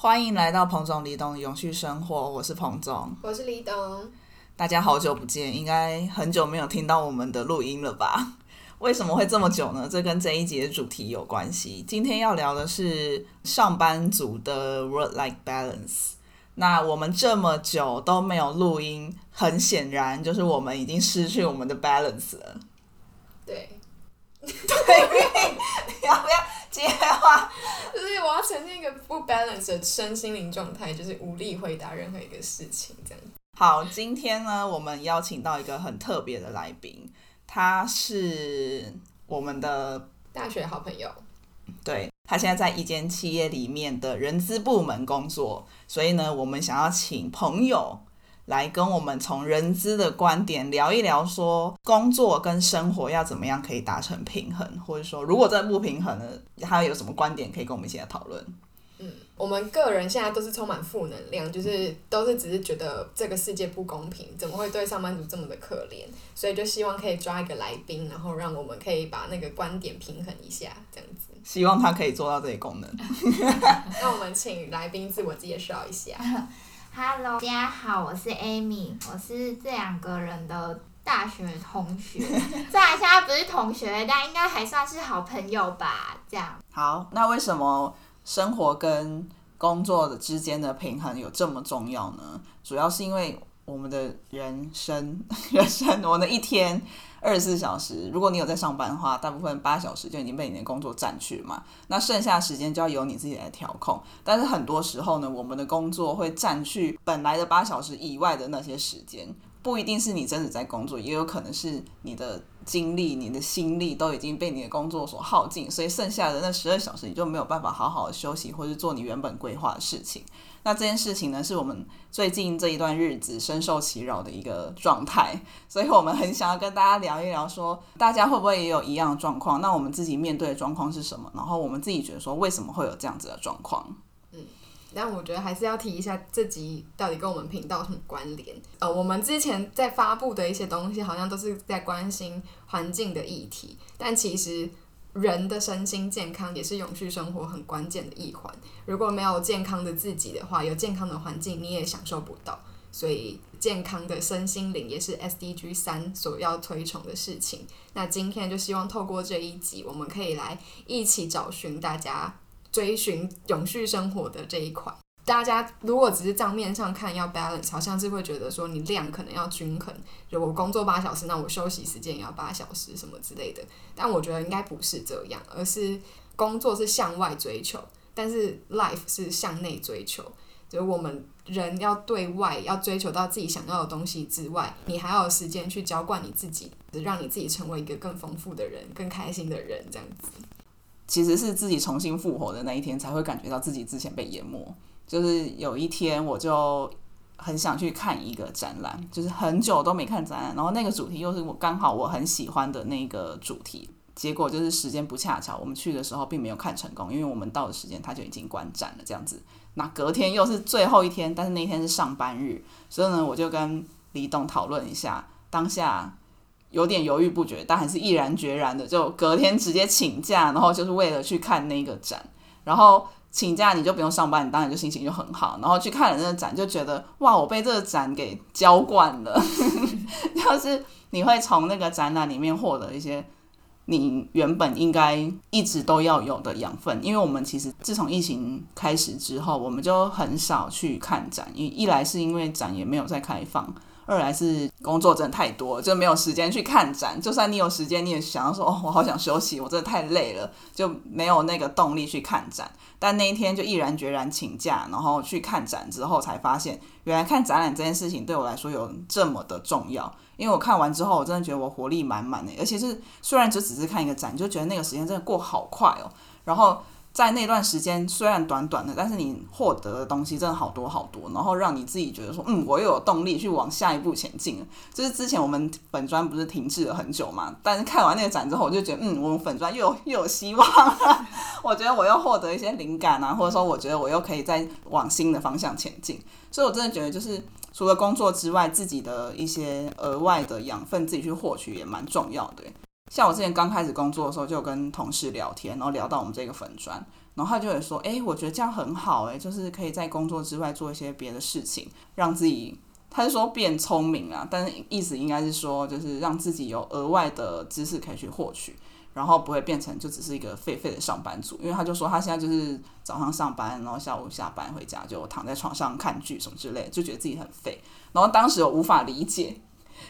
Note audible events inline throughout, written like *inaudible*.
欢迎来到彭总李董永续生活，我是彭总，我是李董。大家好久不见，应该很久没有听到我们的录音了吧？*laughs* 为什么会这么久呢？这跟这一节主题有关系。今天要聊的是上班族的 work-life balance。那我们这么久都没有录音，很显然就是我们已经失去我们的 balance 了。对，对，你要不要接话？就是我要呈现一个不 balance 的身心灵状态，就是无力回答任何一个事情，这样。好，今天呢，我们邀请到一个很特别的来宾。他是我们的大学好朋友，对他现在在一间企业里面的人资部门工作，所以呢，我们想要请朋友来跟我们从人资的观点聊一聊，说工作跟生活要怎么样可以达成平衡，或者说如果这不平衡呢，他有什么观点可以跟我们一起来讨论。嗯，我们个人现在都是充满负能量，就是都是只是觉得这个世界不公平，怎么会对上班族这么的可怜？所以就希望可以抓一个来宾，然后让我们可以把那个观点平衡一下，这样子。希望他可以做到这些功能。*laughs* 那我们请来宾自我介绍一下。*laughs* Hello，大家好，我是 Amy，我是这两个人的大学同学，*laughs* 虽然现在不是同学，但应该还算是好朋友吧？这样。好，那为什么？生活跟工作的之间的平衡有这么重要呢？主要是因为我们的人生，*laughs* 人生，我的一天二十四小时，如果你有在上班的话，大部分八小时就已经被你的工作占去嘛。那剩下时间就要由你自己来调控。但是很多时候呢，我们的工作会占去本来的八小时以外的那些时间，不一定是你真的在工作，也有可能是你的。精力、你的心力都已经被你的工作所耗尽，所以剩下的那十二小时你就没有办法好好的休息，或是做你原本规划的事情。那这件事情呢，是我们最近这一段日子深受其扰的一个状态，所以我们很想要跟大家聊一聊，说大家会不会也有一样的状况？那我们自己面对的状况是什么？然后我们自己觉得说，为什么会有这样子的状况？嗯但我觉得还是要提一下，这集到底跟我们频道什么关联？呃，我们之前在发布的一些东西，好像都是在关心环境的议题，但其实人的身心健康也是永续生活很关键的一环。如果没有健康的自己的话，有健康的环境你也享受不到。所以，健康的身心灵也是 SDG 三所要推崇的事情。那今天就希望透过这一集，我们可以来一起找寻大家。追寻永续生活的这一块，大家如果只是账面上看要 balance，好像是会觉得说你量可能要均衡，就我工作八小时，那我休息时间也要八小时什么之类的。但我觉得应该不是这样，而是工作是向外追求，但是 life 是向内追求。就我们人要对外要追求到自己想要的东西之外，你还要有时间去浇灌你自己，让你自己成为一个更丰富的人、更开心的人，这样子。其实是自己重新复活的那一天，才会感觉到自己之前被淹没。就是有一天，我就很想去看一个展览，就是很久都没看展览，然后那个主题又是我刚好我很喜欢的那个主题。结果就是时间不恰巧，我们去的时候并没有看成功，因为我们到的时间它就已经关展了。这样子，那隔天又是最后一天，但是那天是上班日，所以呢，我就跟李董讨论一下当下。有点犹豫不决，但还是毅然决然的，就隔天直接请假，然后就是为了去看那个展。然后请假你就不用上班，你当然就心情就很好。然后去看了那个展，就觉得哇，我被这个展给浇灌了。*laughs* 就是你会从那个展览里面获得一些你原本应该一直都要有的养分。因为我们其实自从疫情开始之后，我们就很少去看展，一一来是因为展也没有再开放。二来是工作真的太多，就没有时间去看展。就算你有时间，你也想要说哦，我好想休息，我真的太累了，就没有那个动力去看展。但那一天就毅然决然请假，然后去看展之后，才发现原来看展览这件事情对我来说有这么的重要。因为我看完之后，我真的觉得我活力满满的，而且是虽然就只是看一个展，就觉得那个时间真的过好快哦。然后。在那段时间虽然短短的，但是你获得的东西真的好多好多，然后让你自己觉得说，嗯，我又有动力去往下一步前进了。就是之前我们粉砖不是停滞了很久嘛，但是看完那个展之后，我就觉得，嗯，我们粉砖又有又有希望了。*laughs* 我觉得我又获得一些灵感啊，或者说我觉得我又可以再往新的方向前进。所以我真的觉得，就是除了工作之外，自己的一些额外的养分，自己去获取也蛮重要的。像我之前刚开始工作的时候，就跟同事聊天，然后聊到我们这个粉砖，然后他就会说，诶，我觉得这样很好，诶，就是可以在工作之外做一些别的事情，让自己。他是说变聪明啊，但是意思应该是说，就是让自己有额外的知识可以去获取，然后不会变成就只是一个废废的上班族。因为他就说他现在就是早上上班，然后下午下班回家就躺在床上看剧什么之类，就觉得自己很废。然后当时我无法理解，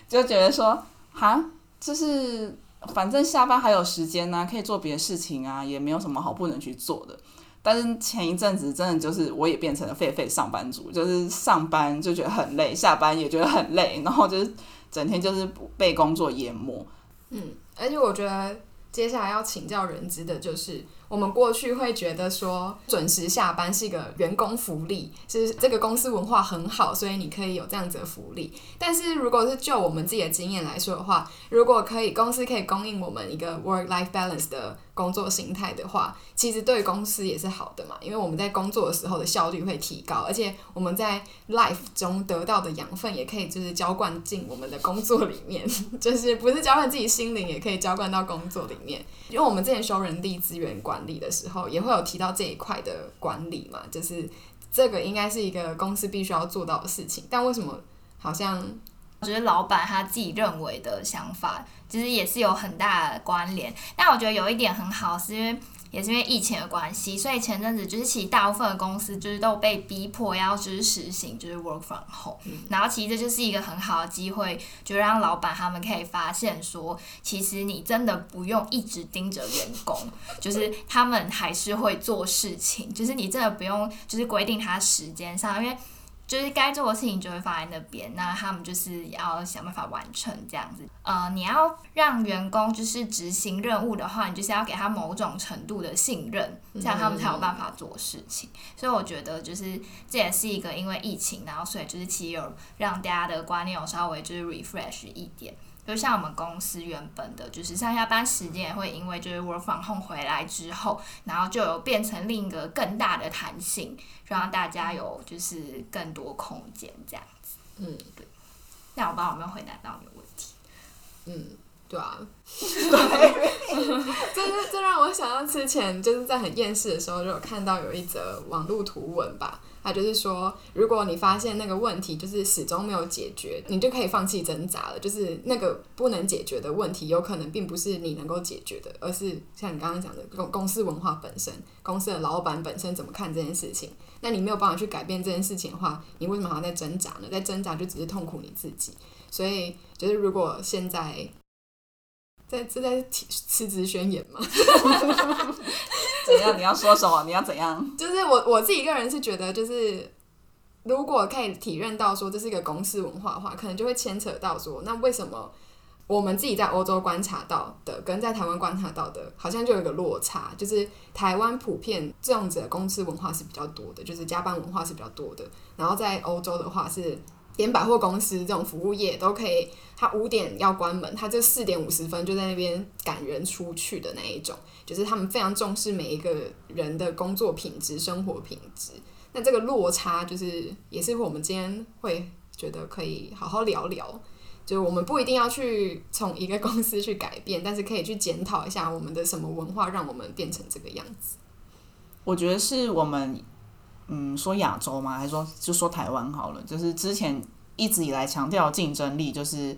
就觉得说，哈，就是反正下班还有时间呢，可以做别的事情啊，也没有什么好不能去做的。但是前一阵子真的就是我也变成了废废上班族，就是上班就觉得很累，下班也觉得很累，然后就是整天就是被工作淹没。嗯，而且我觉得接下来要请教人资的就是。我们过去会觉得说准时下班是一个员工福利，是这个公司文化很好，所以你可以有这样子的福利。但是如果是就我们自己的经验来说的话，如果可以公司可以供应我们一个 work life balance 的工作形态的话，其实对公司也是好的嘛，因为我们在工作的时候的效率会提高，而且我们在 life 中得到的养分也可以就是浇灌进我们的工作里面，*laughs* 就是不是浇灌自己心灵，也可以浇灌到工作里面。因为我们之前修人力资源管。管理的时候也会有提到这一块的管理嘛，就是这个应该是一个公司必须要做到的事情。但为什么好像我觉得老板他自己认为的想法，其实也是有很大的关联。但我觉得有一点很好，是因为。也是因为疫情的关系，所以前阵子就是其实大部分的公司就是都被逼迫要就是实行就是 work from home，然后其实这就是一个很好的机会，就让老板他们可以发现说，其实你真的不用一直盯着员工，*laughs* 就是他们还是会做事情，就是你真的不用就是规定他时间上，因为。就是该做的事情就会放在那边，那他们就是要想办法完成这样子。呃，你要让员工就是执行任务的话，你就是要给他某种程度的信任，这样他们才有办法做事情。所以我觉得就是这也是一个因为疫情，然后所以就是其实有让大家的观念有稍微就是 refresh 一点。就像我们公司原本的，就是上下班时间也会因为就是 work from home 回来之后，然后就有变成另一个更大的弹性，让大家有就是更多空间这样子。嗯，对。那我不知道有没有回答到你的问题。嗯，对啊。*laughs* 对。这这这让我想到之前就是在很厌世的时候，就有看到有一则网络图文吧。他就是说，如果你发现那个问题就是始终没有解决，你就可以放弃挣扎了。就是那个不能解决的问题，有可能并不是你能够解决的，而是像你刚刚讲的公公司文化本身，公司的老板本身怎么看这件事情。那你没有办法去改变这件事情的话，你为什么还要在挣扎呢？在挣扎就只是痛苦你自己。所以，就是如果现在在这在辞职宣言吗？*laughs* 怎样？你要说什么？你要怎样？*laughs* 就是我我自己个人是觉得，就是如果可以体认到说这是一个公司文化的话，可能就会牵扯到说，那为什么我们自己在欧洲观察到的，跟在台湾观察到的，好像就有一个落差。就是台湾普遍这样子的公司文化是比较多的，就是加班文化是比较多的。然后在欧洲的话，是连百货公司这种服务业都可以，他五点要关门，他就四点五十分就在那边赶人出去的那一种。就是他们非常重视每一个人的工作品质、生活品质。那这个落差，就是也是我们今天会觉得可以好好聊聊。就是我们不一定要去从一个公司去改变，但是可以去检讨一下我们的什么文化让我们变成这个样子。我觉得是我们，嗯，说亚洲吗？还是说就说台湾好了？就是之前一直以来强调竞争力，就是。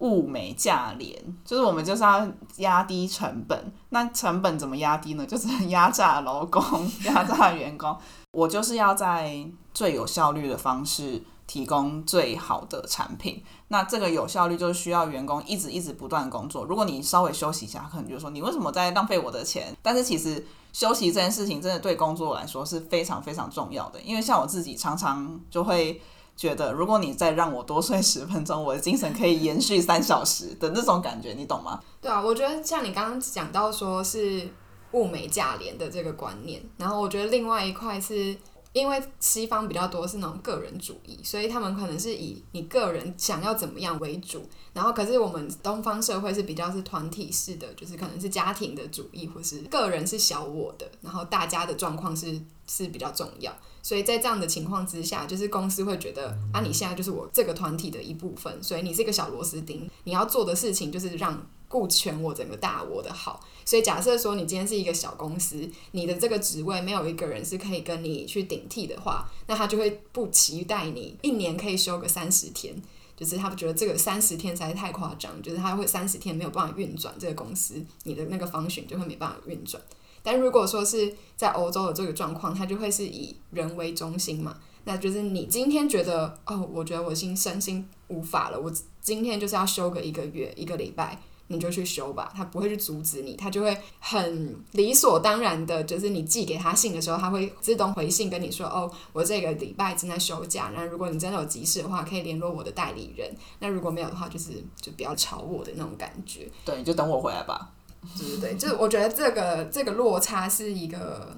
物美价廉，就是我们就是要压低成本。那成本怎么压低呢？就是压榨劳工、压榨员工。*laughs* 我就是要在最有效率的方式提供最好的产品。那这个有效率就是需要员工一直一直不断工作。如果你稍微休息一下，可能就说你为什么在浪费我的钱？但是其实休息这件事情真的对工作来说是非常非常重要的。因为像我自己常常就会。觉得如果你再让我多睡十分钟，我的精神可以延续三小时的那种感觉，你懂吗？对啊，我觉得像你刚刚讲到说是物美价廉的这个观念，然后我觉得另外一块是因为西方比较多是那种个人主义，所以他们可能是以你个人想要怎么样为主，然后可是我们东方社会是比较是团体式的，就是可能是家庭的主义，或是个人是小我的，然后大家的状况是是比较重要。所以在这样的情况之下，就是公司会觉得啊，你现在就是我这个团体的一部分，所以你是一个小螺丝钉，你要做的事情就是让顾全我整个大我的好。所以假设说你今天是一个小公司，你的这个职位没有一个人是可以跟你去顶替的话，那他就会不期待你一年可以休个三十天。就是他们觉得这个三十天实在太夸张，就是他会三十天没有办法运转这个公司，你的那个方选就会没办法运转。但如果说是在欧洲的这个状况，它就会是以人为中心嘛，那就是你今天觉得哦，我觉得我心身心无法了，我今天就是要休个一个月一个礼拜，你就去休吧，他不会去阻止你，他就会很理所当然的，就是你寄给他信的时候，他会自动回信跟你说，哦，我这个礼拜正在休假，然后如果你真的有急事的话，可以联络我的代理人，那如果没有的话，就是就不要吵我的那种感觉。对，你就等我回来吧。对对对，就是我觉得这个这个落差是一个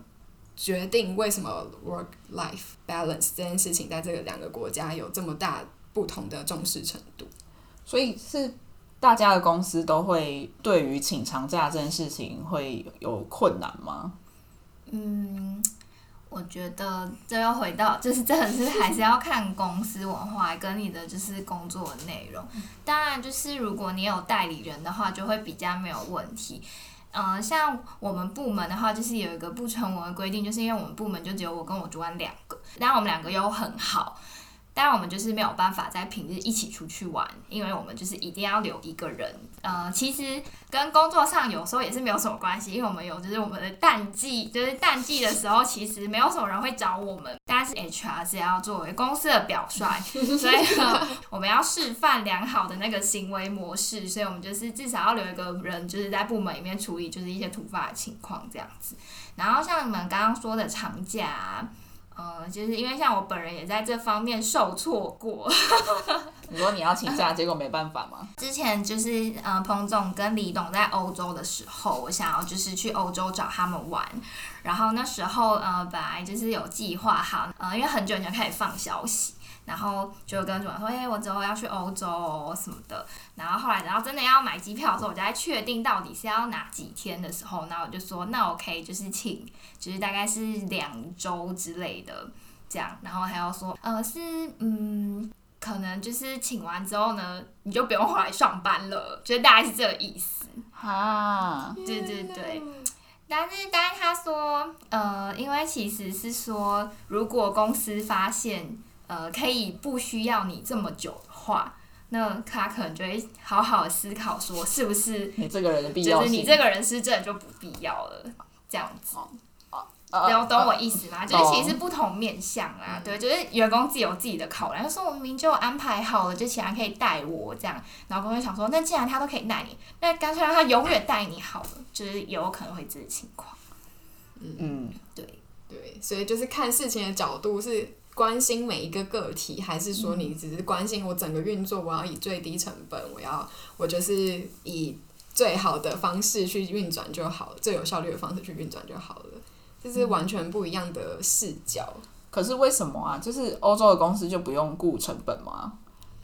决定为什么 work life balance 这件事情在这个两个国家有这么大不同的重视程度。所以是大家的公司都会对于请长假这件事情会有困难吗？嗯，我觉得这要回到，就是真的是还是要看公司文化跟你的就是工作内容。当然，就是如果你有代理人的话，就会比较没有问题。嗯、像我们部门的话，就是有一个不成文的规定，就是因为我们部门就只有我跟我主管两个，然后我们两个又很好。当然，我们就是没有办法在平日一起出去玩，因为我们就是一定要留一个人。呃，其实跟工作上有时候也是没有什么关系，因为我们有就是我们的淡季，就是淡季的时候，其实没有什么人会找我们。*laughs* 但是 HR 是要作为公司的表率，所以呢，我们要示范良好的那个行为模式，所以我们就是至少要留一个人，就是在部门里面处理就是一些突发的情况这样子。然后像你们刚刚说的长假、啊。呃，就是因为像我本人也在这方面受挫过。*laughs* 你说你要请假，结果没办法吗？*laughs* 之前就是呃，彭总跟李董在欧洲的时候，我想要就是去欧洲找他们玩，然后那时候呃，本来就是有计划好，呃，因为很久以前开始放消息。然后就跟主管说，哎、我之后要去欧洲、哦、什么的。然后后来，然后真的要买机票的时候，我就在确定到底是要哪几天的时候，那我就说，那 OK，就是请，就是大概是两周之类的这样。然后还要说，呃，是嗯，可能就是请完之后呢，你就不用回来上班了，就是大概是这个意思。哈，对对对。但是，但是他说，呃，因为其实是说，如果公司发现，呃，可以不需要你这么久的话，那他可能就会好好思考说，是不是你这个人的必就是，你这个人是真的就不必要了，这样子。呃懂懂我意思吗？就是其实是不同面向啊，对，就是员工自己有自己的考量，就说我明明就安排好了，就其他人可以带我这样，然后公司想说，那既然他都可以带你，那干脆让他永远带你好了，就是有可能会这个情况，嗯，对。对，所以就是看事情的角度是关心每一个个体，还是说你只是关心我整个运作，我要以最低成本，我要我就是以最好的方式去运转就好了，最有效率的方式去运转就好了，这是完全不一样的视角。可是为什么啊？就是欧洲的公司就不用顾成本吗？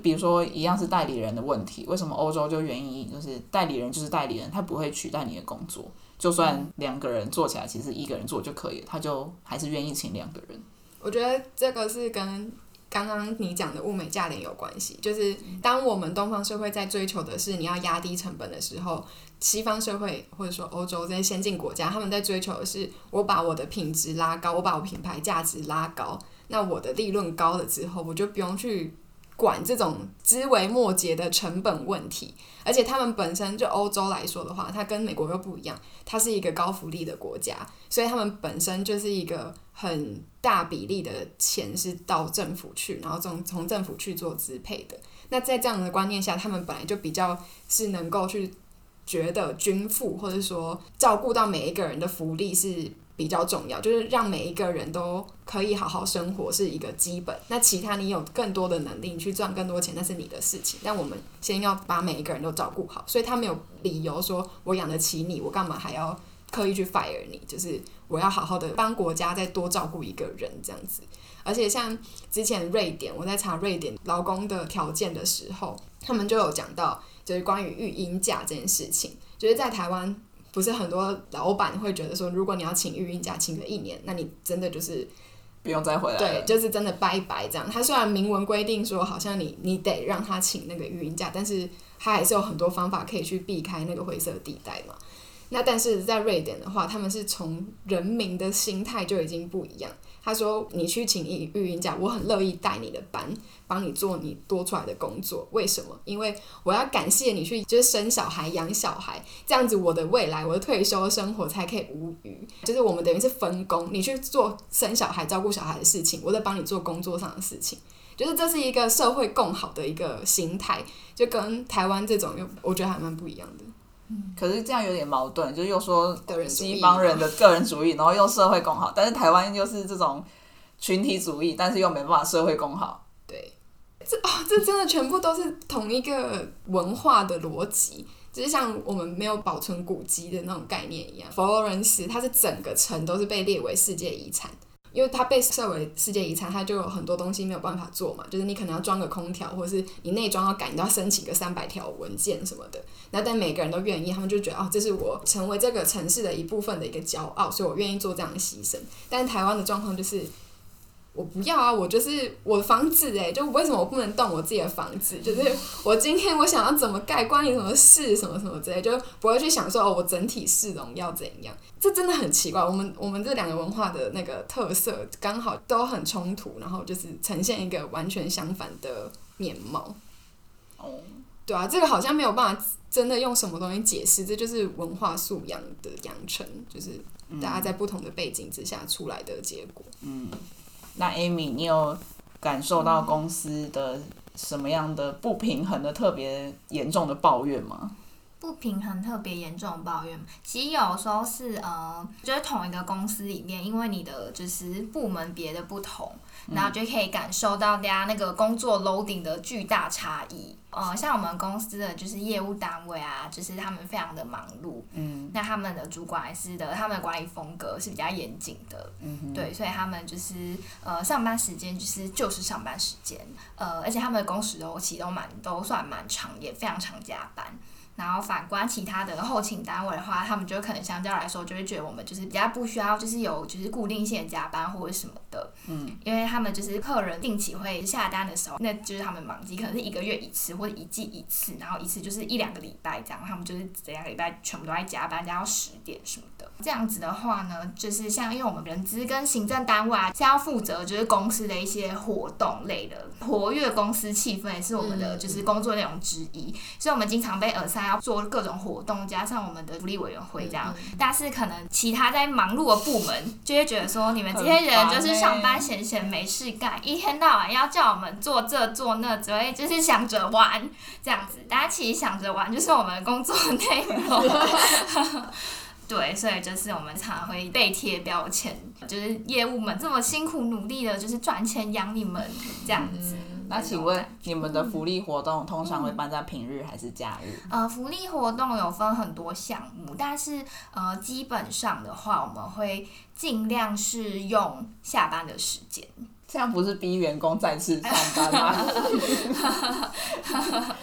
比如说一样是代理人的问题，为什么欧洲就愿意就是代理人就是代理人，他不会取代你的工作？就算两个人做起来，其实一个人做就可以，他就还是愿意请两个人。我觉得这个是跟刚刚你讲的物美价廉有关系。就是当我们东方社会在追求的是你要压低成本的时候，西方社会或者说欧洲这些先进国家，他们在追求的是我把我的品质拉高，我把我品牌价值拉高，那我的利润高了之后，我就不用去。管这种枝微末节的成本问题，而且他们本身就欧洲来说的话，它跟美国又不一样，它是一个高福利的国家，所以他们本身就是一个很大比例的钱是到政府去，然后从从政府去做支配的。那在这样的观念下，他们本来就比较是能够去觉得均富，或者说照顾到每一个人的福利是比较重要，就是让每一个人都可以好好生活是一个基本。那其他你有更多的能力，你去赚更多钱，那是你的事情。但我们先要把每一个人都照顾好，所以他没有理由说我养得起你，我干嘛还要刻意去 fire 你？就是我要好好的帮国家再多照顾一个人这样子。而且像之前瑞典，我在查瑞典劳工的条件的时候，他们就有讲到，就是关于育婴假这件事情，就是在台湾。不是很多老板会觉得说，如果你要请育婴假，请个一年，那你真的就是不用再回来。对，就是真的拜拜这样。他虽然明文规定说，好像你你得让他请那个育婴假，但是他还是有很多方法可以去避开那个灰色地带嘛。那但是在瑞典的话，他们是从人民的心态就已经不一样。他说：“你去请育育婴假，我很乐意带你的班，帮你做你多出来的工作。为什么？因为我要感谢你去，就是生小孩、养小孩，这样子我的未来、我的退休生活才可以无余。就是我们等于是分工，你去做生小孩、照顾小孩的事情，我在帮你做工作上的事情。就是这是一个社会共好的一个心态，就跟台湾这种又我觉得还蛮不一样的。”可是这样有点矛盾，就是又说西方人的个人主义，然后又社会公好，但是台湾又是这种群体主义，但是又没办法社会公好。对，这哦，这真的全部都是同一个文化的逻辑，就是像我们没有保存古迹的那种概念一样。佛罗伦斯它是整个城都是被列为世界遗产。因为它被设为世界遗产，它就有很多东西没有办法做嘛，就是你可能要装个空调，或者是你内装要改，你都要申请个三百条文件什么的。那但每个人都愿意，他们就觉得哦，这是我成为这个城市的一部分的一个骄傲，所以我愿意做这样的牺牲。但台湾的状况就是。我不要啊！我就是我的房子哎，就为什么我不能动我自己的房子？就是我今天我想要怎么盖，关你什么事？什么什么之类，就不会去想说哦，我整体市容要怎样？这真的很奇怪。我们我们这两个文化的那个特色刚好都很冲突，然后就是呈现一个完全相反的面貌。哦，对啊，这个好像没有办法真的用什么东西解释，这就是文化素养的养成，就是大家在不同的背景之下出来的结果。嗯。那 Amy，你有感受到公司的什么样的不平衡的特别严重的抱怨吗？不平衡特别严重的抱怨，其实有时候是呃，就是同一个公司里面，因为你的就是部门别的不同，然后就可以感受到大家那个工作 loading 的巨大差异。呃，像我们公司的就是业务单位啊，就是他们非常的忙碌，嗯，那他们的主管是的，他们的管理风格是比较严谨的，嗯对，所以他们就是呃上班时间就是就是上班时间，呃，而且他们的工时周期都蛮都算蛮长，也非常常加班。然后反观其他的后勤单位的话，他们就可能相较来说，就会觉得我们就是比较不需要，就是有就是固定性的加班或者什么的。嗯，因为他们就是客人定期会下单的时候，那就是他们忙季，可能是一个月一次或者一季一次，然后一次就是一两个礼拜这样，他们就是这两个礼拜全部都在加班，加到十点什么的。这样子的话呢，就是像因为我们人资跟行政单位啊，是要负责就是公司的一些活动类的，活跃公司气氛也是我们的就是工作内容之一，所以我们经常被耳塞。要做各种活动，加上我们的福利委员会这样，但是可能其他在忙碌的部门就会觉得说，你们这些人就是上班闲闲没事干，一天到晚要叫我们做这做那，只会就是想着玩这样子。大家其实想着玩就是我们工作内容，*laughs* 对，所以就是我们常会被贴标签，就是业务们这么辛苦努力的，就是赚钱养你们这样子。那请问你们的福利活动通常会办在平日还是假日？呃，福利活动有分很多项目，但是呃，基本上的话，我们会尽量是用下班的时间。这样不是逼员工再次上班吗？*laughs*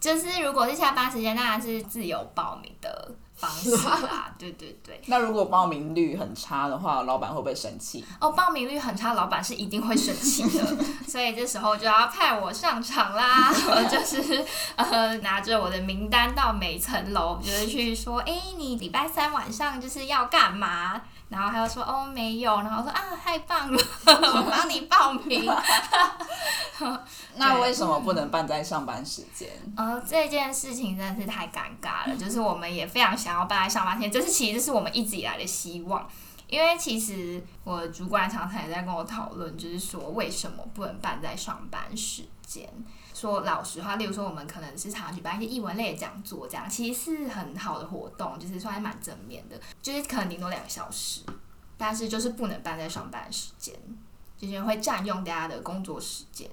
就是如果是下班时间，当然是自由报名的。方式啦，对对对。*laughs* 那如果报名率很差的话，老板会不会生气？哦，报名率很差，老板是一定会生气的。*laughs* 所以这时候就要派我上场啦，我 *laughs* 就是呃拿着我的名单到每层楼，就是去说，哎，你礼拜三晚上就是要干嘛？然后他又说哦没有，然后说啊太棒了，*laughs* 我帮你报名。*laughs* 那为什么不能办在上班时间？*laughs* 呃，这件事情真的是太尴尬了。就是我们也非常想要办在上班时间，这是其实是我们一直以来的希望。因为其实我主管常常也在跟我讨论，就是说为什么不能办在上班时间。说老实话，例如说我们可能是常举办一些译文类的讲座，这样其实是很好的活动，就是算蛮正面的，就是可能顶多两个小时，但是就是不能办在上班时间，就是会占用大家的工作时间。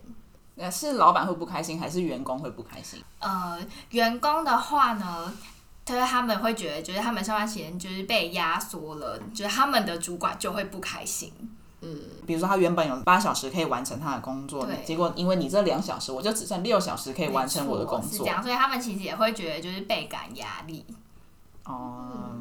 呃是老板会不开心，还是员工会不开心？呃，员工的话呢，就是他们会觉得，就是他们上班时间就是被压缩了，就是他们的主管就会不开心。嗯，比如说他原本有八小时可以完成他的工作，结果因为你这两小时，我就只剩六小时可以完成我的工作，是这样，所以他们其实也会觉得就是倍感压力。哦，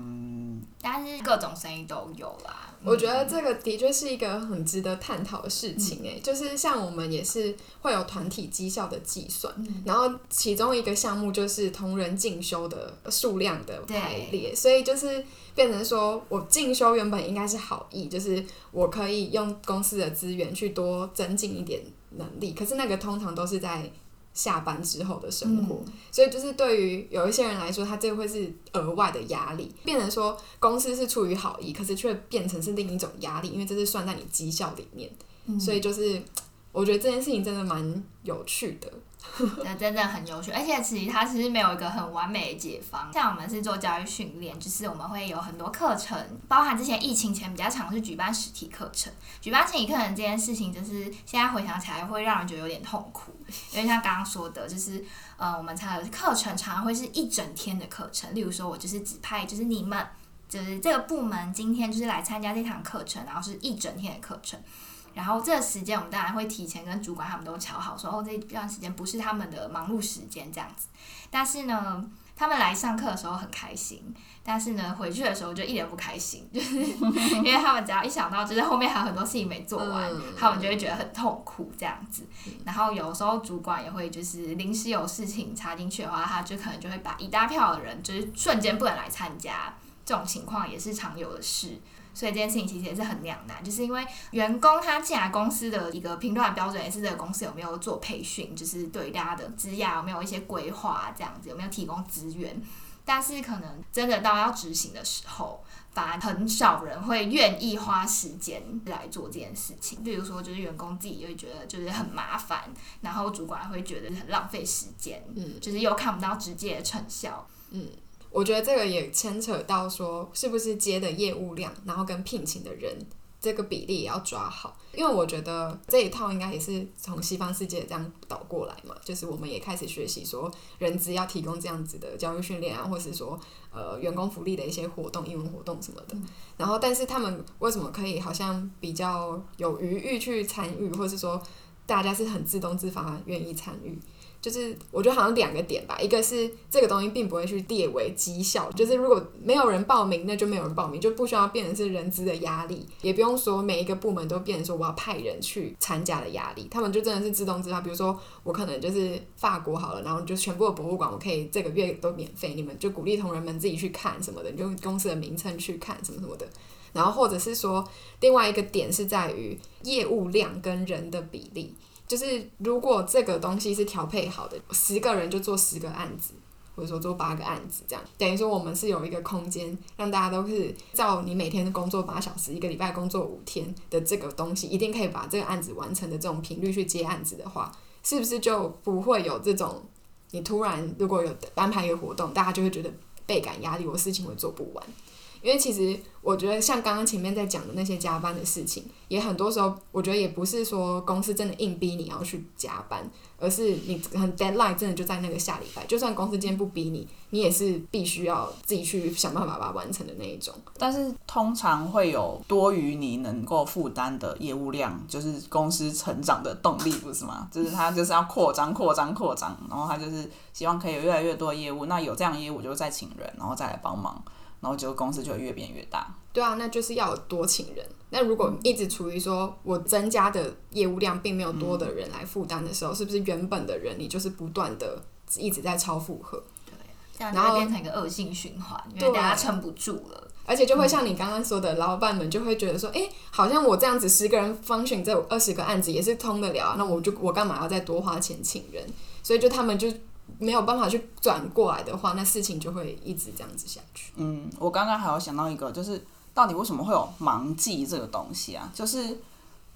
但是各种声音都有啦。我觉得这个的确是一个很值得探讨的事情诶、就是像我们也是会有团体绩效的计算，然后其中一个项目就是同仁进修的数量的排列，所以就是变成说我进修原本应该是好意，就是我可以用公司的资源去多增进一点能力，可是那个通常都是在下班之后的生活，所以就是对于有一些人来说，他这会是额外的压力，变成说公司是出于好意，可是却变成是另一种压力，因为这是算在你绩效里面，所以就是我觉得这件事情真的蛮有趣的。*laughs* 那真的很优秀，而且其实它其实没有一个很完美的解方。像我们是做教育训练，就是我们会有很多课程，包含之前疫情前比较常是举办实体课程。举办实体课程这件事情，就是现在回想起来会让人觉得有点痛苦，因为像刚刚说的，就是呃，我们才有课程常常会是一整天的课程，例如说我就是指派就是你们就是这个部门今天就是来参加这堂课程，然后是一整天的课程。然后这个时间，我们当然会提前跟主管他们都瞧好，说哦这段时间不是他们的忙碌时间这样子。但是呢，他们来上课的时候很开心，但是呢回去的时候就一点不开心，就是 *laughs* 因为他们只要一想到就是后面还有很多事情没做完，嗯他们就会觉得很痛苦这样子。然后有时候主管也会就是临时有事情插进去的话，他就可能就会把一大票的人就是瞬间不能来参加，这种情况也是常有的事。所以这件事情其实也是很两难，就是因为员工他进来公司的一个评断标准，也是这个公司有没有做培训，就是对大家的职涯有没有一些规划，这样子有没有提供资源。但是可能真的到要执行的时候，反而很少人会愿意花时间来做这件事情。比如说，就是员工自己会觉得就是很麻烦，然后主管会觉得很浪费时间，嗯就是又看不到直接的成效。我觉得这个也牵扯到说，是不是接的业务量，然后跟聘请的人这个比例也要抓好。因为我觉得这一套应该也是从西方世界这样倒过来嘛，就是我们也开始学习说，人资要提供这样子的教育训练啊，或是说呃员工福利的一些活动、英文活动什么的。然后，但是他们为什么可以好像比较有余裕去参与，或是说大家是很自动自发愿意参与？就是我觉得好像两个点吧，一个是这个东西并不会去列为绩效，就是如果没有人报名，那就没有人报名，就不需要变成是人资的压力，也不用说每一个部门都变成说我要派人去参加的压力，他们就真的是自动自发。比如说我可能就是法国好了，然后就全部的博物馆我可以这个月都免费，你们就鼓励同仁们自己去看什么的，你就用公司的名称去看什么什么的。然后或者是说另外一个点是在于业务量跟人的比例。就是如果这个东西是调配好的，十个人就做十个案子，或者说做八个案子，这样等于说我们是有一个空间，让大家都是照你每天工作八小时，一个礼拜工作五天的这个东西，一定可以把这个案子完成的这种频率去接案子的话，是不是就不会有这种你突然如果有安排一个活动，大家就会觉得倍感压力，我事情会做不完。因为其实我觉得，像刚刚前面在讲的那些加班的事情，也很多时候，我觉得也不是说公司真的硬逼你要去加班，而是你很 deadline 真的就在那个下礼拜，就算公司今天不逼你，你也是必须要自己去想办法把它完成的那一种。但是通常会有多于你能够负担的业务量，就是公司成长的动力，不是吗？就是他就是要扩张、扩张、扩张，然后他就是希望可以有越来越多业务。那有这样业务，就再请人，然后再来帮忙，然后结果公司就会越变越大。对啊，那就是要有多请人。那如果一直处于说我增加的业务量并没有多的人来负担的时候，是不是原本的人你就是不断的一直在超负荷？这样就会变成一个恶性循环，因为对大家撑不住了。而且就会像你刚刚说的，老板们就会觉得说，哎、好像我这样子十个人 function 这二十个案子也是通得了啊，那我就我干嘛要再多花钱请人？所以就他们就没有办法去转过来的话，那事情就会一直这样子下去。嗯，我刚刚还有想到一个，就是到底为什么会有忙季这个东西啊？就是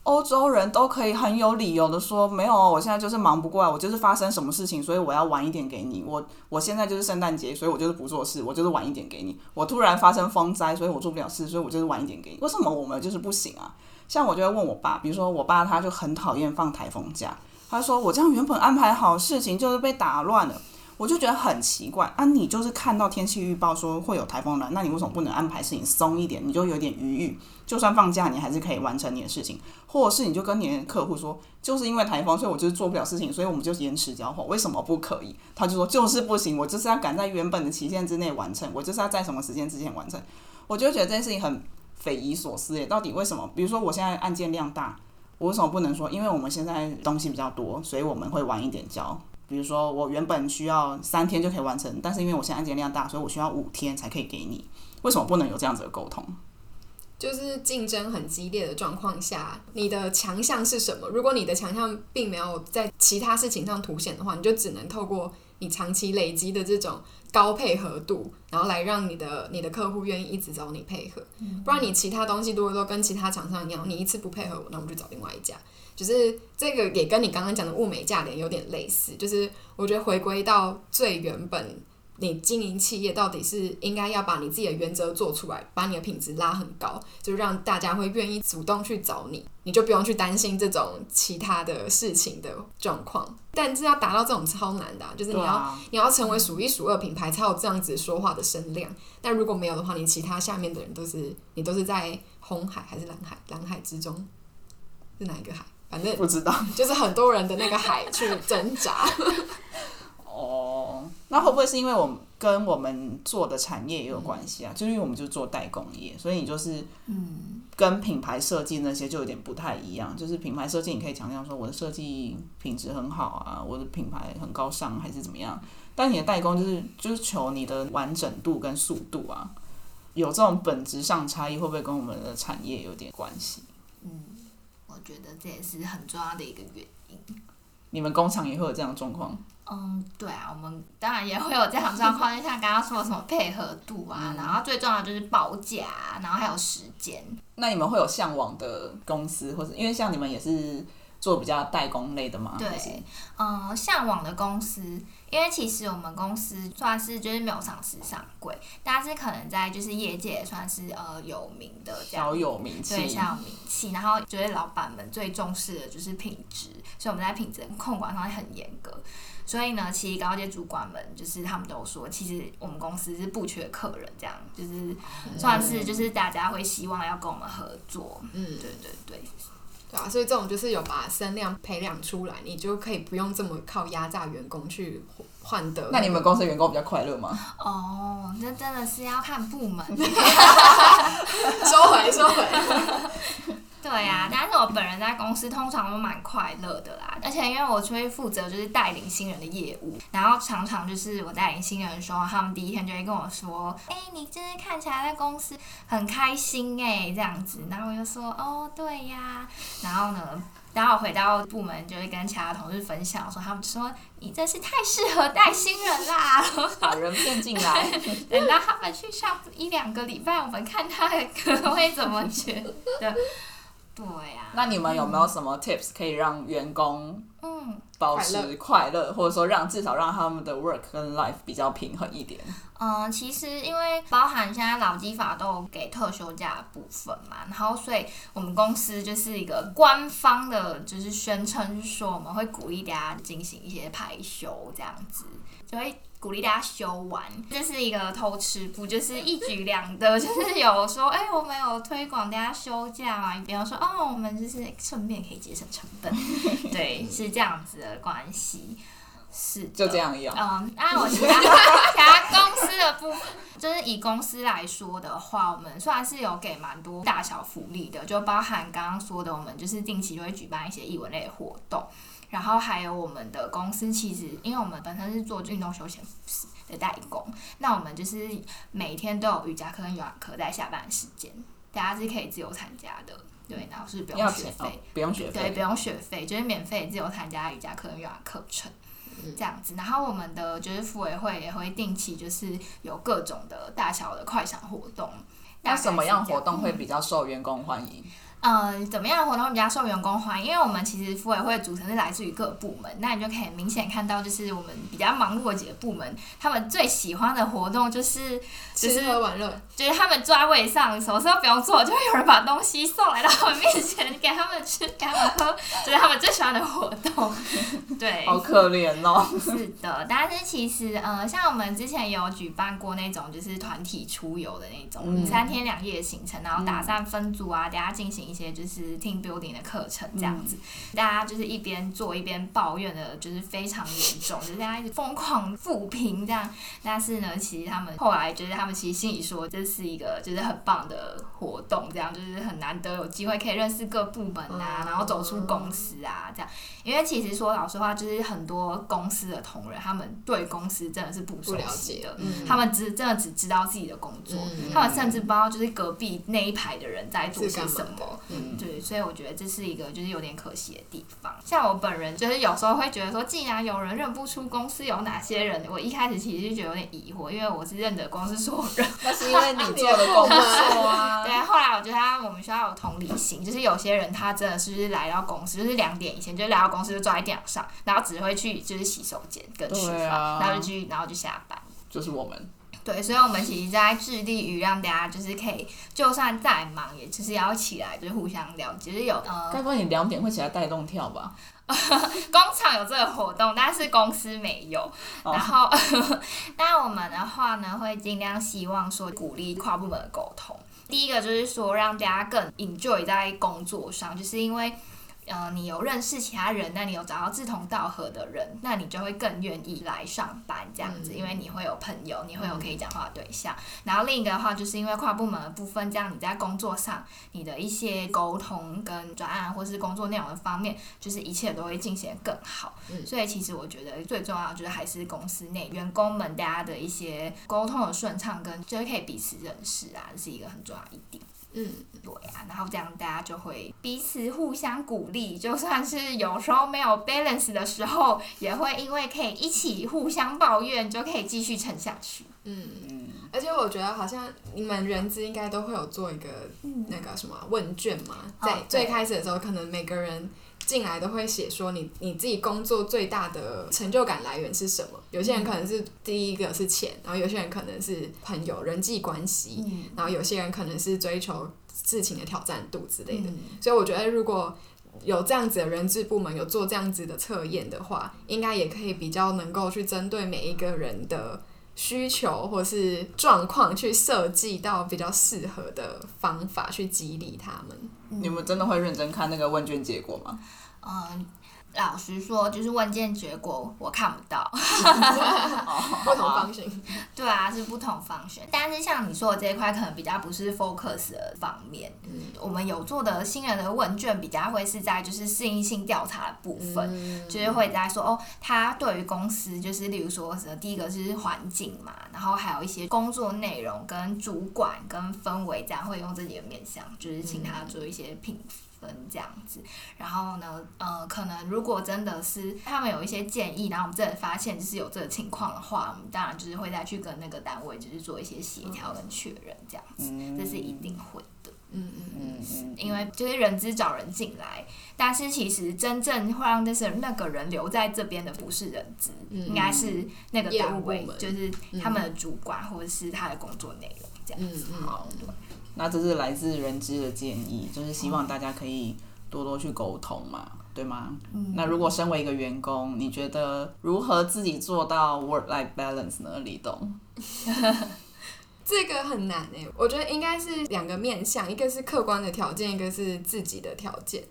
欧洲人都可以很有理由的说，没有哦，我现在就是忙不过来，我就是发生什么事情，所以我要晚一点给你。我我现在就是圣诞节，所以我就是不做事，我就是晚一点给你。我突然发生风灾，所以我做不了事，所以我就是晚一点给你。为什么我们就是不行啊？像我就会问我爸，比如说我爸他就很讨厌放台风假，他说我这样原本安排好事情就是被打乱了。我就觉得很奇怪啊！你就是看到天气预报说会有台风来，那你为什么不能安排事情松一点？你就有点余裕，就算放假你还是可以完成你的事情，或者是你就跟你的客户说，就是因为台风，所以我就是做不了事情，所以我们就延迟交货。为什么不可以？他就说就是不行，我就是要赶在原本的期限之内完成，我就是要在什么时间之前完成。我就觉得这件事情很匪夷所思耶，到底为什么？比如说我现在案件量大，我为什么不能说，因为我们现在东西比较多，所以我们会晚一点交。比如说我原本需要三天就可以完成，但是因为我现在案件量大，所以我需要五天才可以给你。为什么不能有这样子的沟通？就是竞争很激烈的状况下，你的强项是什么？如果你的强项并没有在其他事情上凸显的话，你就只能透过你长期累积的这种高配合度，然后来让你的你的客户愿意一直找你配合。不然你其他东西多都跟其他厂商一样，你一次不配合我，那我们就找另外一家。就是这个也跟你刚刚讲的物美价廉有点类似，就是我觉得回归到最原本。你经营企业到底是应该要把你自己的原则做出来，把你的品质拉很高，就让大家会愿意主动去找你，你就不用去担心这种其他的事情的状况。但是要达到这种超难的，就是你要你要成为数一数二品牌才有这样子说话的声量。但如果没有的话，你其他下面的人都是你都是在红海还是蓝海？蓝海之中是哪一个海？反正不知道，就是很多人的那个海去挣扎。*laughs* 哦，那会不会是因为我们跟我们做的产业也有关系啊？就是因为我们就做代工业，所以你就是嗯，跟品牌设计那些就有点不太一样。就是品牌设计，你可以强调说我的设计品质很好啊，我的品牌很高尚还是怎么样？但你的代工就是就是求你的完整度跟速度啊，有这种本质上差异，会不会跟我们的产业有点关系？嗯，我觉得这也是很重要的一个原因。你们工厂也会有这样的状况？嗯，对啊，我们当然也会有这样状况，就像刚刚说的什么配合度啊，然后最重要的就是报价，然后还有时间。那你们会有向往的公司，或者因为像你们也是做比较代工类的吗？对，嗯，向往的公司，因为其实我们公司算是就是没有上市上柜，但是可能在就是业界也算是呃有名的，小有名气，对，小有名气。然后觉得老板们最重视的就是品质，所以我们在品质控管上很严格。所以呢，其实高阶主管们就是他们都说，其实我们公司是不缺客人，这样就是算是就是大家会希望要跟我们合作。嗯，对对对，对啊，所以这种就是有把声量培养出来，你就可以不用这么靠压榨员工去换得。那你们公司员工比较快乐吗？哦，那真的是要看部门。*laughs* *laughs* 收回，收回。对呀，但是我本人在公司通常都蛮快乐的啦，而且因为我会负责就是带领新人的业务，然后常常就是我带领新人的时候，他们第一天就会跟我说：“哎，你真的看起来在公司很开心哎，这样子。”然后我就说：“哦，对呀。”然后呢，然后回到部门就会跟其他同事分享说：“他们说你真是太适合带新人啦，*laughs* 把人骗进来。*laughs* 等到他们去上一两个礼拜，我们看他的歌会怎么觉得。”对呀，那你们有没有什么 tips 可以让员工嗯保持快乐，或者说让至少让他们的 work 跟 life 比较平衡一点？嗯，其实因为包含现在劳基法都有给特休假的部分嘛，然后所以我们公司就是一个官方的，就是宣称说我们会鼓励大家进行一些排休这样子，就会。鼓励大家休完，这是一个偷吃不就是一举两得，*laughs* 就是有说，哎，我们有推广大家休假嘛？比方说，哦，我们就是顺便可以节省成本，*laughs* 对，是这样子的关系，是就这样用。嗯，那我其他其他公司的部分，就是以公司来说的话，我们虽然是有给蛮多大小福利的，就包含刚刚说的，我们就是定期就会举办一些艺文类活动。然后还有我们的公司，其实因为我们本身是做运动休闲服饰的代工，那我们就是每天都有瑜伽课跟游泳课在下班时间，大家是可以自由参加的，对，然后是不用学费，不用学费，对，不用学费，就是免费自由参加瑜伽课跟游泳课程，这样子。然后我们的就是妇委会也会定期就是有各种的大小的快闪活动，那什么样活动会比较受员工欢迎？呃，怎么样的活动会比较受员工欢迎？因为我们其实妇委会组成是来自于各部门，那你就可以明显看到，就是我们比较忙碌的几个部门，他们最喜欢的活动就是吃喝玩乐，就是他们坐在位上，什么事都不用做，就会有人把东西送来到我们面前，给他们吃，给他们喝，就是他们最喜欢的活动。*laughs* 对，好可怜哦。是的，但是其实呃，像我们之前有举办过那种就是团体出游的那种三天两夜的行程，然后打算分组啊，等下进行一。些就是 team building 的课程这样子，大家就是一边做一边抱怨的，就是非常严重，就是大家一直疯狂复评这样。但是呢，其实他们后来就是他们其实心里说这是一个就是很棒的活动，这样就是很难得有机会可以认识各部门啊，然后走出公司啊这样。因为其实说老实话，就是很多公司的同仁，他们对公司真的是不熟悉的，他们只真的只知道自己的工作，他们甚至不知道就是隔壁那一排的人在做些什么。对，所以我觉得这是一个就是有点可惜的地方。像我本人就是有时候会觉得说，既然有人认不出公司有哪些人，我一开始其实就觉得有点疑惑，因为我是认得公司所有人，*laughs* 那是因为你做的工作 *laughs* 啊。对，后来我觉得他我们学校有同理心，就是有些人他真的是来到公司，就是两点以前就来到公司就坐在电脑上，然后只会去就是洗手间跟吃饭，然后就去然后就下班。就是我们。对，所以我们其实在致力于让大家就是可以，就算再忙，也就是要起来，就是互相了解。就是有呃，该不会你两点会起来带动跳吧？*laughs* 工厂有这个活动，但是公司没有。然后，*laughs* 那我们的话呢，会尽量希望说鼓励跨部门的沟通。第一个就是说，让大家更 enjoy 在工作上，就是因为。嗯，你有认识其他人，那你有找到志同道合的人，那你就会更愿意来上班这样子，因为你会有朋友，你会有可以讲话的对象。然后另一个的话，就是因为跨部门的部分，这样你在工作上，你的一些沟通跟转案或是工作内容的方面，就是一切都会进行更好。所以其实我觉得最重要就是还是公司内员工们大家的一些沟通的顺畅，跟就是可以彼此认识啊，这是一个很重要一点。嗯，对啊，然后这样大家就会彼此互相鼓励，就算是有时候没有 balance 的时候，也会因为可以一起互相抱怨，就可以继续撑下去。嗯嗯，而且我觉得好像你们人资应该都会有做一个那个什么问卷嘛，在最开始的时候，可能每个人。进来都会写说你你自己工作最大的成就感来源是什么？有些人可能是第一个是钱，然后有些人可能是朋友人际关系，然后有些人可能是追求事情的挑战度之类的。所以我觉得如果有这样子的人质部门有做这样子的测验的话，应该也可以比较能够去针对每一个人的需求或是状况去设计到比较适合的方法去激励他们。你们真的会认真看那个问卷结果吗？嗯，老实说，就是问卷结果我看不到，*laughs* 不同方向。对啊，是不同方向。但是像你说的这一块，可能比较不是 focus 的方面。嗯，我们有做的新人的问卷，比较会是在就是适应性调查的部分，就是会在说哦，他对于公司，就是例如说，第一个是环境嘛，然后还有一些工作内容跟主管跟氛围，这样会用自己的面向，就是请他做一些评。分这样子，然后呢，呃，可能如果真的是他们有一些建议，然后我们真的发现就是有这个情况的话，我们当然就是会再去跟那个单位就是做一些协调跟确认这样子，这是一定会的。嗯嗯嗯。嗯，因为就是人资找人进来，但是其实真正会让那些那个人留在这边的不是人资，应该是那个单位，就是他们的主管或者是他的工作内容这样子。好，对。那这是来自人资的建议，就是希望大家可以多多去沟通嘛，对吗？那如果身为一个员工，你觉得如何自己做到 work-life balance 呢？李董，*laughs* 这个很难诶，我觉得应该是两个面向，一个是客观的条件，一个是自己的条件。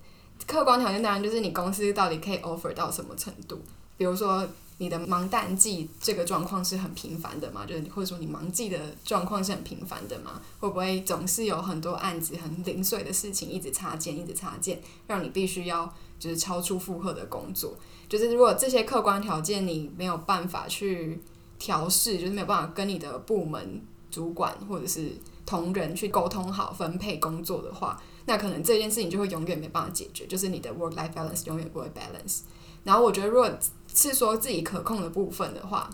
客观条件当然就是你公司到底可以 offer 到什么程度，比如说。你的忙淡季这个状况是很频繁的嘛？就是或者说你忙季的状况是很频繁的嘛？会不会总是有很多案子很零碎的事情一直插件，一直插件，让你必须要就是超出负荷的工作？就是如果这些客观条件你没有办法去调试，就是没有办法跟你的部门主管或者是同仁去沟通好分配工作的话，那可能这件事情就会永远没办法解决，就是你的 work life balance 永远不会 balance。然后我觉得如果是说自己可控的部分的话，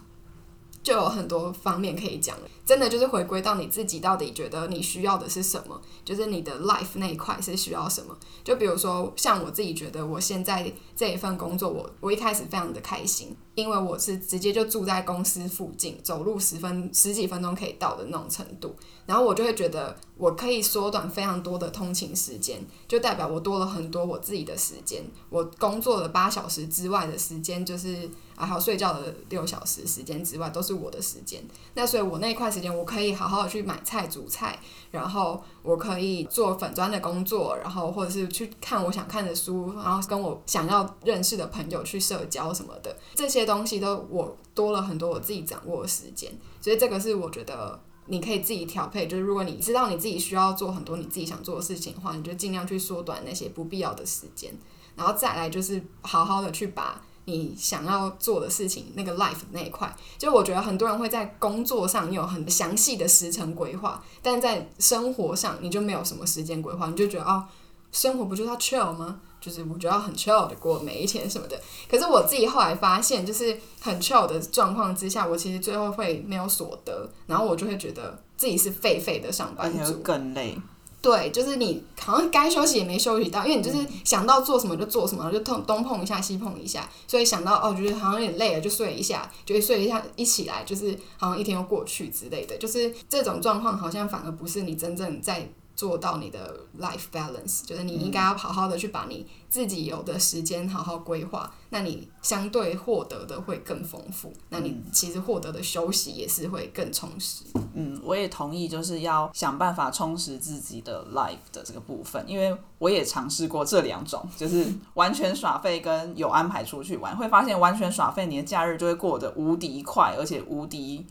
就有很多方面可以讲了。真的就是回归到你自己到底觉得你需要的是什么，就是你的 life 那一块是需要什么。就比如说像我自己觉得我现在这一份工作，我我一开始非常的开心，因为我是直接就住在公司附近，走路十分十几分钟可以到的那种程度。然后我就会觉得我可以缩短非常多的通勤时间，就代表我多了很多我自己的时间。我工作了八小时之外的时间，就是啊还有睡觉的六小时时间之外，都是。我的时间。那所以我那一块时我可以好好的去买菜煮菜，然后我可以做粉砖的工作，然后或者是去看我想看的书，然后跟我想要认识的朋友去社交什么的，这些东西都我多了很多我自己掌握的时间。所以这个是我觉得你可以自己调配，就是如果你知道你自己需要做很多你自己想做的事情的话，你就尽量去缩短那些不必要的时间，然后再来就是好好的去把。你想要做的事情，那个 life 那一块，就我觉得很多人会在工作上有很详细的时程规划，但在生活上你就没有什么时间规划，你就觉得哦，生活不就是要 chill 吗？就是我觉得很 chill 的过每一天什么的。可是我自己后来发现，就是很 chill 的状况之下，我其实最后会没有所得，然后我就会觉得自己是废废的上班族，更累。对，就是你好像该休息也没休息到，因为你就是想到做什么就做什么，就碰东碰一下西碰一下，所以想到哦，觉得好像有点累了，就睡一下，就会睡一下，一起来就是好像一天又过去之类的，就是这种状况好像反而不是你真正在。做到你的 life balance，就是你应该要好好的去把你自己有的时间好好规划，那你相对获得的会更丰富，那你其实获得的休息也是会更充实。嗯，我也同意，就是要想办法充实自己的 life 的这个部分，因为我也尝试过这两种，就是 *laughs* 完全耍废跟有安排出去玩，会发现完全耍废，你的假日就会过得无敌快，而且无敌。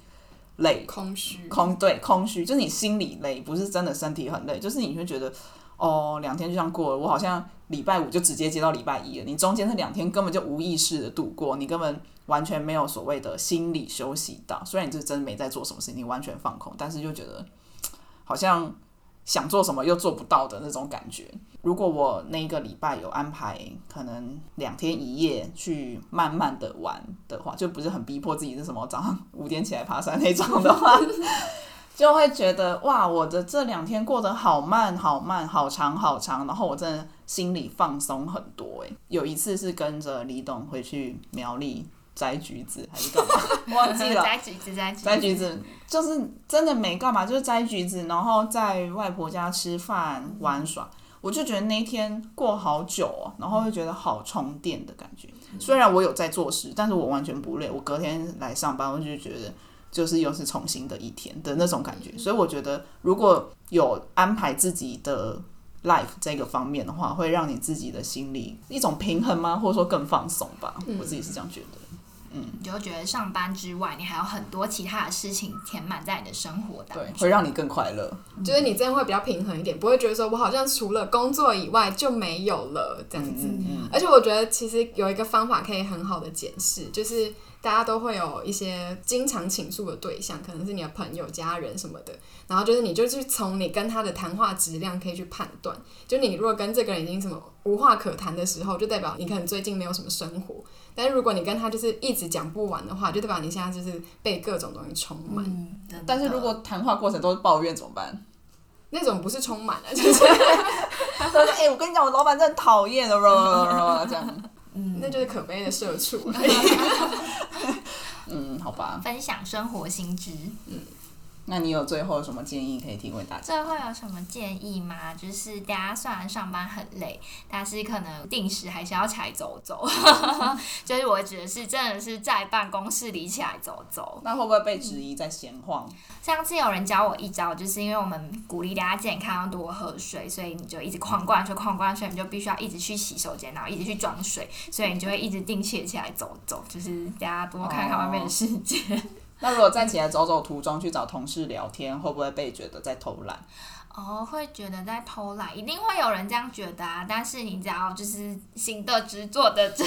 累，空虚，空对，空虚，就是你心里累，不是真的身体很累，就是你会觉得，哦，两天就这样过了，我好像礼拜五就直接接到礼拜一了，你中间那两天根本就无意识的度过，你根本完全没有所谓的心理休息到，虽然你是真没在做什么事情，你完全放空，但是就觉得好像。想做什么又做不到的那种感觉。如果我那个礼拜有安排，可能两天一夜去慢慢的玩的话，就不是很逼迫自己是什么早上五点起来爬山那种的话，*laughs* 就会觉得哇，我的这两天过得好慢好慢，好长好长，然后我真的心里放松很多。诶，有一次是跟着李董回去苗栗。摘橘子还是干嘛？忘记了。摘橘子，摘摘橘子，就是真的没干嘛，就是摘橘子，然后在外婆家吃饭玩耍。我就觉得那一天过好久哦，然后又觉得好充电的感觉。虽然我有在做事，但是我完全不累。我隔天来上班，我就觉得就是又是重新的一天的那种感觉。所以我觉得如果有安排自己的 life 这个方面的话，会让你自己的心里一种平衡吗？或者说更放松吧？我自己是这样觉得。嗯，你就觉得上班之外，你还有很多其他的事情填满在你的生活当中，会让你更快乐。就是你这样会比较平衡一点，不会觉得说我好像除了工作以外就没有了这样子。而且我觉得其实有一个方法可以很好的解释，就是。大家都会有一些经常倾诉的对象，可能是你的朋友、家人什么的。然后就是，你就去从你跟他的谈话质量可以去判断。就你如果跟这个人已经什么无话可谈的时候，就代表你可能最近没有什么生活。但是如果你跟他就是一直讲不完的话，就代表你现在就是被各种东西充满。但是如果谈话过程都是抱怨怎么办？那种不是充满了，就是 *laughs* 他说哎，我跟你讲，我老板真的讨厌了，*laughs* 这样。嗯，那就是可悲的社畜。*laughs* *laughs* 嗯，好吧。分享生活新知。嗯。那你有最后有什么建议可以提供大家？最后有什么建议吗？就是大家虽然上班很累，但是可能定时还是要起来走走。*laughs* 就是我指的是真的是在办公室里起来走走。那会不会被质疑在闲晃？上次有人教我一招，就是因为我们鼓励大家健康要多喝水，所以你就一直狂灌水、狂灌水，你就必须要一直去洗手间，然后一直去装水，所以你就会一直定期的起来走走，就是大家多看看外面的世界。那如果站起来走走途中去找同事聊天，会不会被觉得在偷懒？哦，会觉得在偷懒，一定会有人这样觉得啊。但是你只要就是行得直，坐得正，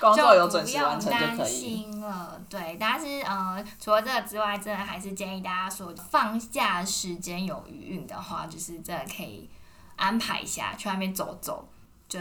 工作有准时完成就可以了。对，但是呃，除了这个之外，真的还是建议大家说，放假时间有余韵的话，就是真的可以安排一下去外面走走。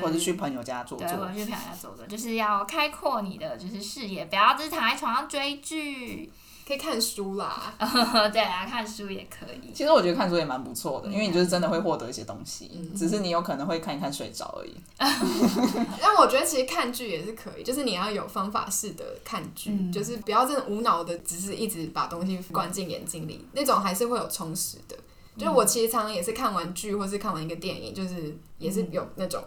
或者去朋友家坐坐，对，或者去朋友家坐坐，就是要开阔你的就是视野，不要只是躺在床上追剧，可以看书啦。*laughs* 对啊，看书也可以。其实我觉得看书也蛮不错的，因为你就是真的会获得一些东西，只是你有可能会看一看睡着而已。*laughs* 但我觉得其实看剧也是可以，就是你要有方法式的看剧，就是不要真的无脑的，只是一直把东西关进眼睛里，那种还是会有充实的。就是我其实常常也是看完剧或是看完一个电影，就是也是有那种。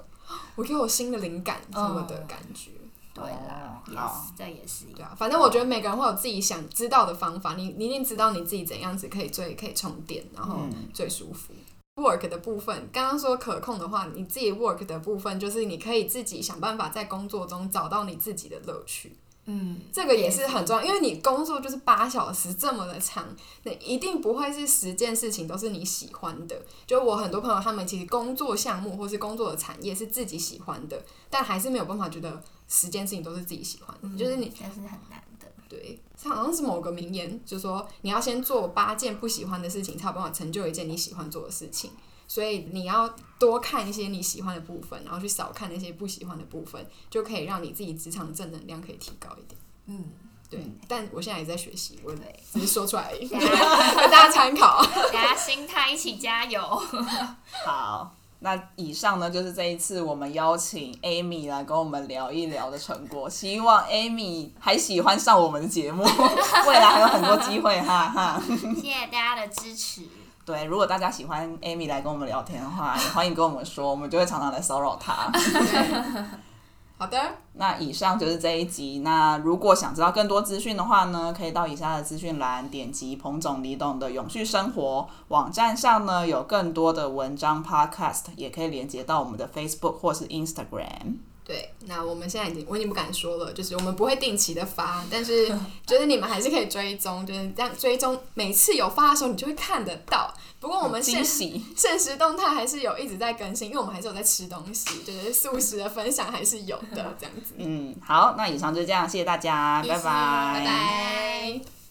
我又有新的灵感什么的感觉，对啦，也是，这也是一个。对啊，反正我觉得每个人会有自己想知道的方法，你你一定知道你自己怎样子可以最可以充电，然后嗯最舒服。work 的部分，刚刚说可控的话，你自己 work 的部分就是你可以自己想办法在工作中找到你自己的乐趣。嗯，这个也是很重要，因为你工作就是八小时这么的长，那一定不会是十件事情都是你喜欢的。就我很多朋友，他们其实工作项目或是工作的产业是自己喜欢的，但还是没有办法觉得十件事情都是自己喜欢的。就是你这是很难的。对，这好像是某个名言，就是说你要先做八件不喜欢的事情，才有办法成就一件你喜欢做的事情。所以你要多看一些你喜欢的部分，然后去少看那些不喜欢的部分，就可以让你自己职场的正能量可以提高一点。嗯，对，但我现在也在学习，我对，只是说出来给大家参考。大家心态一起加油。*laughs* 好，那以上呢就是这一次我们邀请 Amy 来跟我们聊一聊的成果。希望 Amy 还喜欢上我们的节目，*laughs* 未来还有很多机会哈哈。谢谢大家的支持。对，如果大家喜欢 Amy 来跟我们聊天的话，*laughs* 也欢迎跟我们说，我们就会常常来骚扰她。*laughs* 好的，那以上就是这一集。那如果想知道更多资讯的话呢，可以到以下的资讯栏点击彭总李董的永续生活网站上呢，有更多的文章、podcast，也可以连接到我们的 Facebook 或是 Instagram。对，那我们现在已经我已经不敢说了，就是我们不会定期的发，但是觉 *laughs* 得你们还是可以追踪，就是这样追踪，每次有发的时候你就会看得到。不过我们现惊喜，现实动态还是有一直在更新，因为我们还是有在吃东西，就是素食的分享还是有的这样子。嗯，好，那以上就这样，谢谢大家，拜拜拜。